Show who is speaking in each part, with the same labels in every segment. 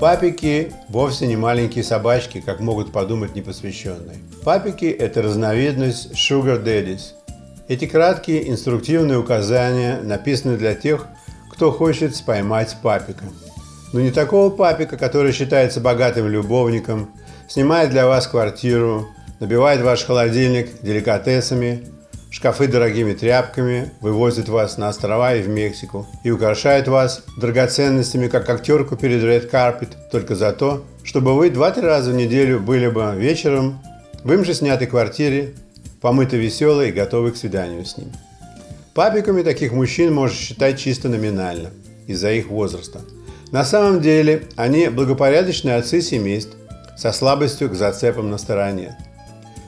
Speaker 1: Папики вовсе не маленькие собачки, как могут подумать непосвященные. Папики – это разновидность sugar daddies. Эти краткие инструктивные указания написаны для тех, кто хочет споймать папика. Но не такого папика, который считается богатым любовником, снимает для вас квартиру, набивает ваш холодильник деликатесами, шкафы дорогими тряпками, вывозит вас на острова и в Мексику и украшает вас драгоценностями, как актерку перед Red Carpet, только за то, чтобы вы два-три раза в неделю были бы вечером в им же снятой квартире, помыто веселой и готовы к свиданию с ним. Папиками таких мужчин можно считать чисто номинально, из-за их возраста. На самом деле они благопорядочные отцы семейств со слабостью к зацепам на стороне.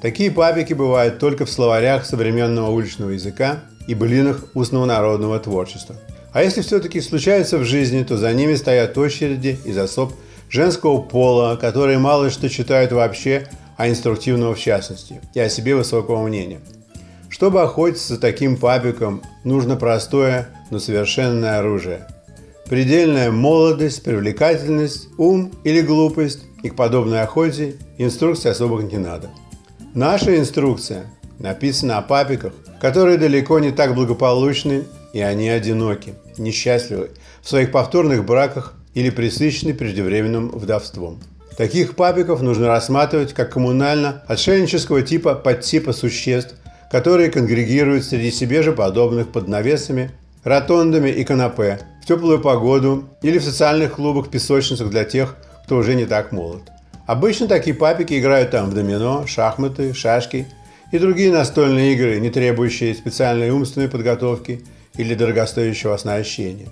Speaker 1: Такие папики бывают только в словарях современного уличного языка и былинах устного народного творчества. А если все-таки случается в жизни, то за ними стоят очереди из особ женского пола, которые мало что читают вообще, а инструктивного в частности, и о себе высокого мнения. Чтобы охотиться за таким папиком, нужно простое, но совершенное оружие. Предельная молодость, привлекательность, ум или глупость, и к подобной охоте инструкции особых не надо – Наша инструкция написана о папиках, которые далеко не так благополучны, и они одиноки, несчастливы в своих повторных браках или присыщены преждевременным вдовством. Таких папиков нужно рассматривать как коммунально-отшельнического типа подтипа существ, которые конгрегируют среди себе же подобных под навесами, ротондами и канапе в теплую погоду или в социальных клубах-песочницах для тех, кто уже не так молод. Обычно такие папики играют там в домино, шахматы, шашки и другие настольные игры, не требующие специальной умственной подготовки или дорогостоящего оснащения.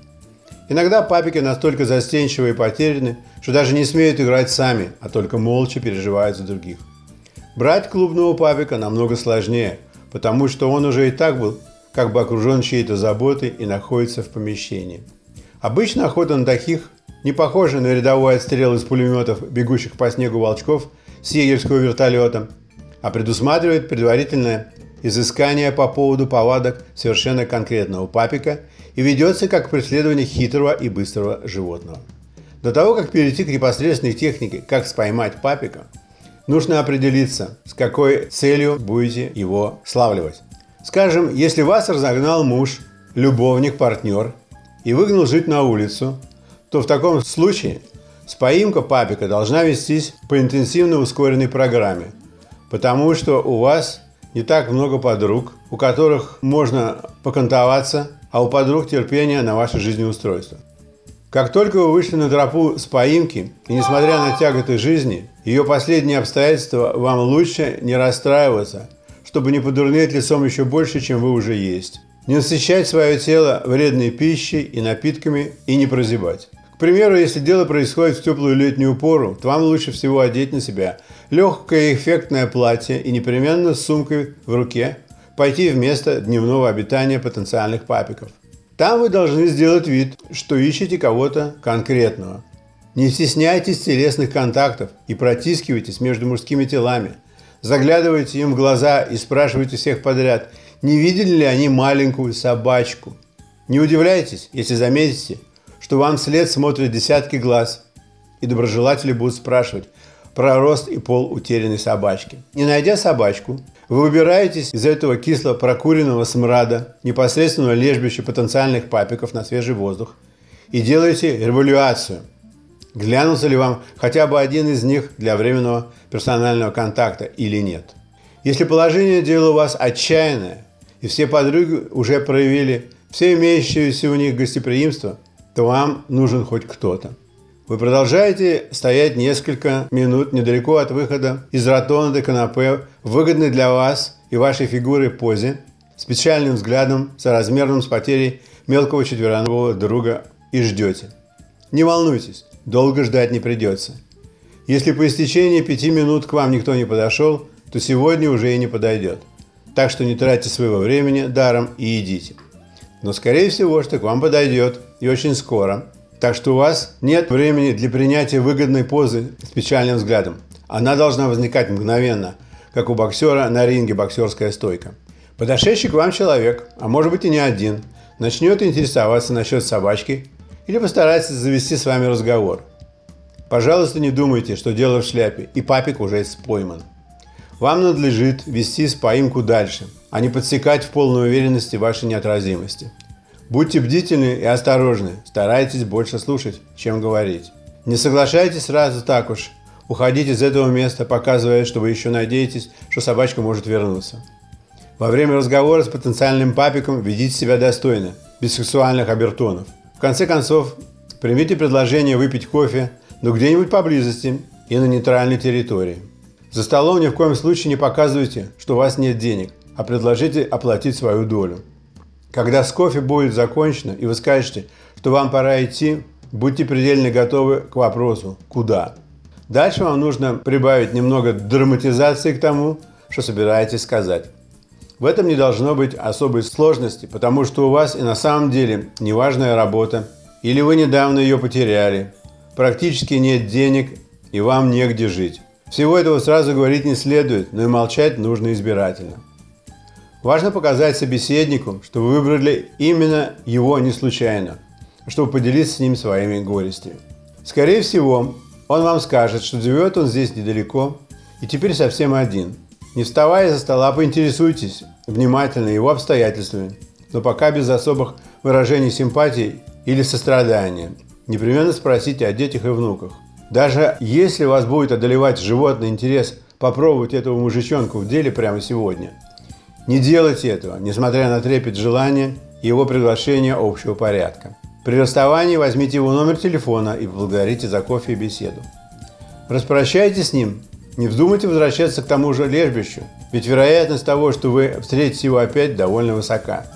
Speaker 1: Иногда папики настолько застенчивы и потеряны, что даже не смеют играть сами, а только молча переживают за других. Брать клубного папика намного сложнее, потому что он уже и так был как бы окружен чьей-то заботой и находится в помещении. Обычно охота на таких не похожий на рядовой отстрел из пулеметов, бегущих по снегу волчков с егерского вертолета, а предусматривает предварительное изыскание по поводу повадок совершенно конкретного папика и ведется как преследование хитрого и быстрого животного. До того, как перейти к непосредственной технике, как споймать папика, нужно определиться, с какой целью будете его славливать. Скажем, если вас разогнал муж, любовник, партнер и выгнал жить на улицу, то в таком случае споимка папика должна вестись по интенсивно ускоренной программе, потому что у вас не так много подруг, у которых можно покантоваться, а у подруг терпение на ваше жизнеустройство. Как только вы вышли на тропу с поимки, и несмотря на тяготы жизни, ее последние обстоятельства, вам лучше не расстраиваться, чтобы не подурнеть лицом еще больше, чем вы уже есть. Не насыщать свое тело вредной пищей и напитками и не прозябать. К примеру, если дело происходит в теплую летнюю пору, то вам лучше всего одеть на себя легкое эффектное платье и непременно с сумкой в руке пойти в место дневного обитания потенциальных папиков. Там вы должны сделать вид, что ищете кого-то конкретного. Не стесняйтесь телесных контактов и протискивайтесь между мужскими телами. Заглядывайте им в глаза и спрашивайте всех подряд, не видели ли они маленькую собачку. Не удивляйтесь, если заметите, что вам вслед смотрят десятки глаз, и доброжелатели будут спрашивать про рост и пол утерянной собачки. Не найдя собачку, вы выбираетесь из этого кисло прокуренного смрада, непосредственного лежбища потенциальных папиков на свежий воздух и делаете революцию. Глянулся ли вам хотя бы один из них для временного персонального контакта или нет. Если положение дела у вас отчаянное, и все подруги уже проявили все имеющееся у них гостеприимство, то вам нужен хоть кто-то. Вы продолжаете стоять несколько минут недалеко от выхода из ротонды канапе в выгодной для вас и вашей фигуры позе, с печальным взглядом, соразмерным с потерей мелкого четвероногого друга и ждете. Не волнуйтесь, долго ждать не придется. Если по истечении пяти минут к вам никто не подошел, то сегодня уже и не подойдет. Так что не тратьте своего времени даром и идите. Но скорее всего, что к вам подойдет и очень скоро. Так что у вас нет времени для принятия выгодной позы с печальным взглядом. Она должна возникать мгновенно, как у боксера на ринге боксерская стойка. Подошедший к вам человек, а может быть и не один, начнет интересоваться насчет собачки или постарается завести с вами разговор. Пожалуйста, не думайте, что дело в шляпе, и папик уже пойман. Вам надлежит вести споимку дальше, а не подсекать в полной уверенности вашей неотразимости. Будьте бдительны и осторожны, старайтесь больше слушать, чем говорить. Не соглашайтесь сразу так уж, уходить из этого места, показывая, что вы еще надеетесь, что собачка может вернуться. Во время разговора с потенциальным папиком ведите себя достойно, без сексуальных обертонов. В конце концов, примите предложение выпить кофе, но где-нибудь поблизости и на нейтральной территории. За столом ни в коем случае не показывайте, что у вас нет денег, а предложите оплатить свою долю. Когда с кофе будет закончено и вы скажете, что вам пора идти, будьте предельно готовы к вопросу «Куда?». Дальше вам нужно прибавить немного драматизации к тому, что собираетесь сказать. В этом не должно быть особой сложности, потому что у вас и на самом деле неважная работа, или вы недавно ее потеряли, практически нет денег и вам негде жить. Всего этого сразу говорить не следует, но и молчать нужно избирательно. Важно показать собеседнику, что вы выбрали именно его не случайно, чтобы поделиться с ним своими горестями. Скорее всего, он вам скажет, что живет он здесь недалеко и теперь совсем один. Не вставая за стола, поинтересуйтесь внимательно его обстоятельствами, но пока без особых выражений симпатии или сострадания. Непременно спросите о детях и внуках. Даже если вас будет одолевать животный интерес попробовать этого мужичонку в деле прямо сегодня – не делайте этого, несмотря на трепет желания и его приглашения общего порядка. При расставании возьмите его номер телефона и поблагодарите за кофе и беседу. Распрощайтесь с ним, не вздумайте возвращаться к тому же лежбищу, ведь вероятность того, что вы встретите его опять, довольно высока.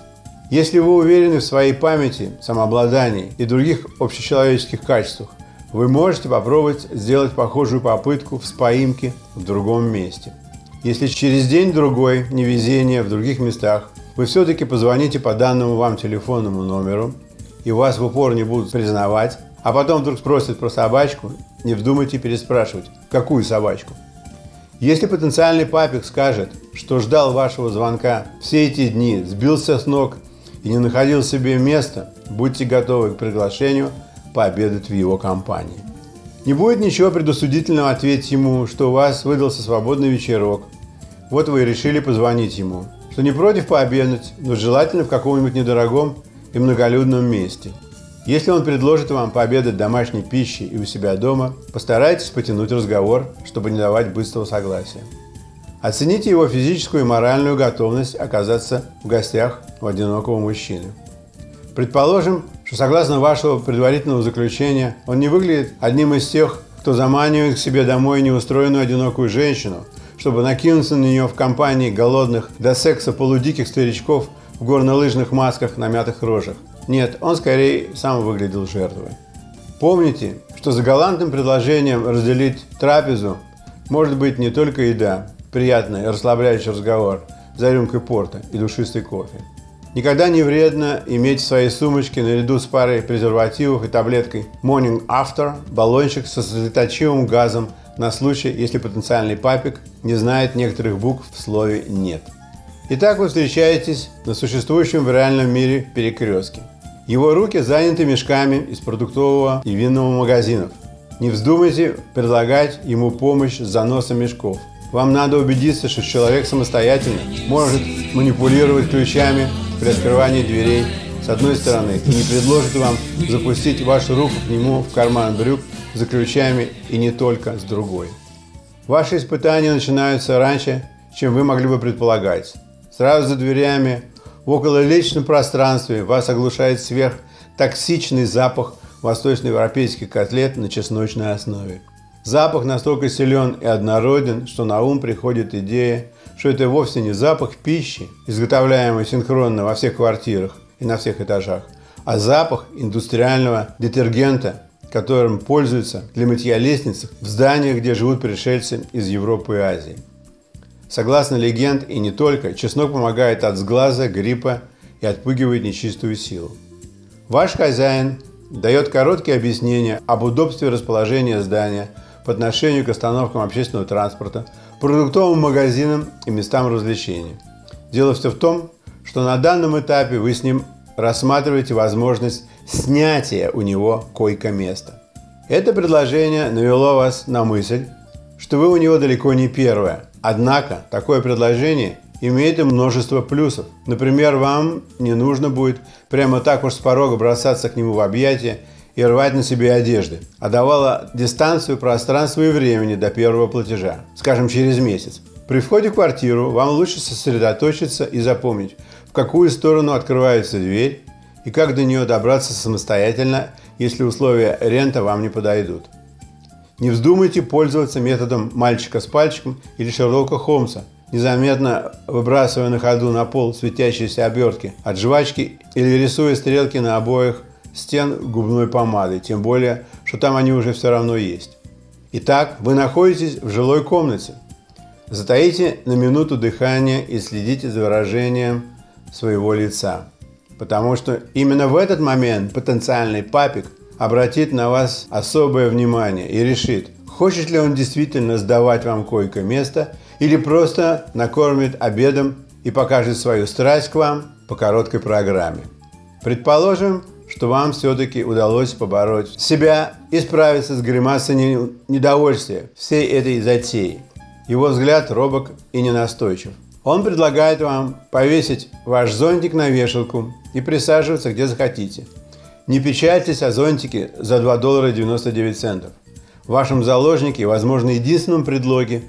Speaker 1: Если вы уверены в своей памяти, самообладании и других общечеловеческих качествах, вы можете попробовать сделать похожую попытку в споимке в другом месте. Если через день-другой невезение в других местах, вы все-таки позвоните по данному вам телефонному номеру, и вас в упор не будут признавать, а потом вдруг спросят про собачку, не вздумайте переспрашивать, какую собачку. Если потенциальный папик скажет, что ждал вашего звонка все эти дни, сбился с ног и не находил себе места, будьте готовы к приглашению пообедать в его компании. Не будет ничего предусудительного ответить ему, что у вас выдался свободный вечерок. Вот вы и решили позвонить ему, что не против пообедать, но желательно в каком-нибудь недорогом и многолюдном месте. Если он предложит вам пообедать домашней пищей и у себя дома, постарайтесь потянуть разговор, чтобы не давать быстрого согласия. Оцените его физическую и моральную готовность оказаться в гостях у одинокого мужчины. Предположим, что согласно вашего предварительного заключения, он не выглядит одним из тех, кто заманивает к себе домой неустроенную одинокую женщину, чтобы накинуться на нее в компании голодных до секса полудиких старичков в горнолыжных масках на мятых рожах. Нет, он скорее сам выглядел жертвой. Помните, что за галантным предложением разделить трапезу может быть не только еда, приятный, расслабляющий разговор за рюмкой порта и душистый кофе. Никогда не вредно иметь в своей сумочке наряду с парой презервативов и таблеткой Morning After баллончик со слезоточивым газом на случай, если потенциальный папик не знает некоторых букв в слове «нет». Итак, вы встречаетесь на существующем в реальном мире перекрестке. Его руки заняты мешками из продуктового и винного магазинов. Не вздумайте предлагать ему помощь с заносом мешков. Вам надо убедиться, что человек самостоятельно может манипулировать ключами при открывании дверей с одной стороны и не предложит вам запустить вашу руку к нему в карман брюк за ключами и не только с другой. Ваши испытания начинаются раньше, чем вы могли бы предполагать. Сразу за дверями, в окололичном пространстве вас оглушает сверхтоксичный запах восточноевропейских котлет на чесночной основе. Запах настолько силен и однороден, что на ум приходит идея, что это вовсе не запах пищи, изготовляемый синхронно во всех квартирах и на всех этажах, а запах индустриального детергента, которым пользуются для мытья лестниц в зданиях, где живут пришельцы из Европы и Азии. Согласно легенд и не только, чеснок помогает от сглаза, гриппа и отпугивает нечистую силу. Ваш хозяин дает короткие объяснения об удобстве расположения здания по отношению к остановкам общественного транспорта, продуктовым магазинам и местам развлечений. Дело все в том, что на данном этапе вы с ним рассматриваете возможность снятия у него койко-места. Это предложение навело вас на мысль, что вы у него далеко не первое. Однако такое предложение имеет и множество плюсов. Например, вам не нужно будет прямо так уж с порога бросаться к нему в объятия и рвать на себе одежды, а давала дистанцию, пространство и времени до первого платежа, скажем, через месяц. При входе в квартиру вам лучше сосредоточиться и запомнить, в какую сторону открывается дверь и как до нее добраться самостоятельно, если условия рента вам не подойдут. Не вздумайте пользоваться методом мальчика с пальчиком или Шерлока Холмса, незаметно выбрасывая на ходу на пол светящиеся обертки от жвачки или рисуя стрелки на обоих стен губной помадой, тем более, что там они уже все равно есть. Итак, вы находитесь в жилой комнате. Затаите на минуту дыхание и следите за выражением своего лица. Потому что именно в этот момент потенциальный папик обратит на вас особое внимание и решит, хочет ли он действительно сдавать вам койко-место или просто накормит обедом и покажет свою страсть к вам по короткой программе. Предположим, что вам все-таки удалось побороть себя и справиться с гримасой недовольствия всей этой затеи. Его взгляд робок и ненастойчив. Он предлагает вам повесить ваш зонтик на вешалку и присаживаться где захотите. Не печальтесь о зонтике за 2 доллара 99 центов. В вашем заложнике, возможно, единственном предлоге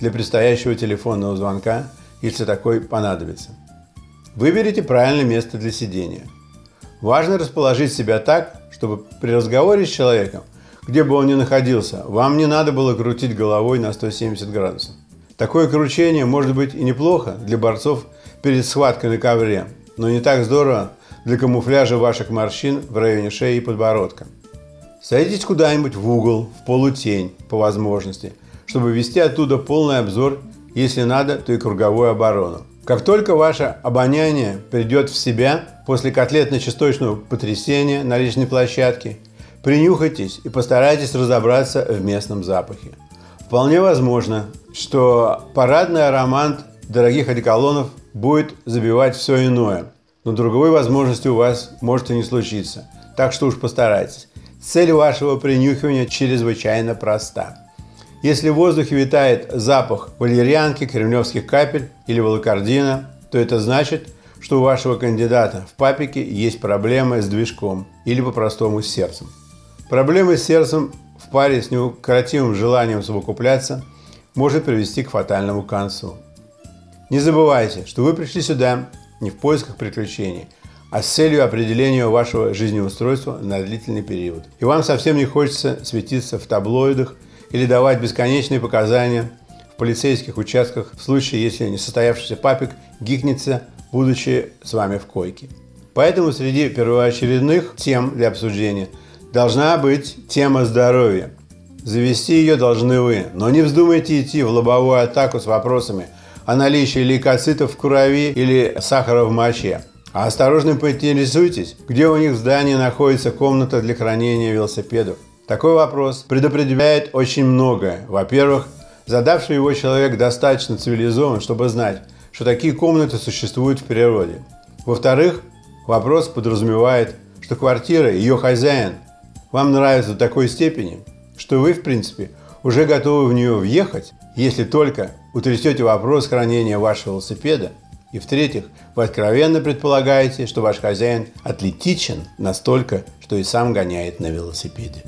Speaker 1: для предстоящего телефонного звонка, если такой понадобится. Выберите правильное место для сидения – Важно расположить себя так, чтобы при разговоре с человеком, где бы он ни находился, вам не надо было крутить головой на 170 градусов. Такое кручение может быть и неплохо для борцов перед схваткой на ковре, но не так здорово для камуфляжа ваших морщин в районе шеи и подбородка. Садитесь куда-нибудь в угол, в полутень, по возможности, чтобы вести оттуда полный обзор, если надо, то и круговую оборону. Как только ваше обоняние придет в себя после котлетно-часточного потрясения на личной площадке, принюхайтесь и постарайтесь разобраться в местном запахе. Вполне возможно, что парадный аромат дорогих одеколонов будет забивать все иное, но другой возможности у вас может и не случиться, так что уж постарайтесь. Цель вашего принюхивания чрезвычайно проста – если в воздухе витает запах валерьянки, кремлевских капель или волокордина, то это значит, что у вашего кандидата в папике есть проблемы с движком или по-простому с сердцем. Проблемы с сердцем в паре с неукротимым желанием совокупляться может привести к фатальному концу. Не забывайте, что вы пришли сюда не в поисках приключений, а с целью определения вашего жизнеустройства на длительный период. И вам совсем не хочется светиться в таблоидах – или давать бесконечные показания в полицейских участках в случае, если несостоявшийся папик гикнется, будучи с вами в койке. Поэтому среди первоочередных тем для обсуждения должна быть тема здоровья. Завести ее должны вы, но не вздумайте идти в лобовую атаку с вопросами о наличии лейкоцитов в крови или сахара в моче. А осторожно поинтересуйтесь, где у них в здании находится комната для хранения велосипедов. Такой вопрос предопределяет очень многое. Во-первых, задавший его человек достаточно цивилизован, чтобы знать, что такие комнаты существуют в природе. Во-вторых, вопрос подразумевает, что квартира ее хозяин вам нравятся до такой степени, что вы, в принципе, уже готовы в нее въехать, если только утрясете вопрос хранения вашего велосипеда. И в-третьих, вы откровенно предполагаете, что ваш хозяин атлетичен настолько, что и сам гоняет на велосипеде.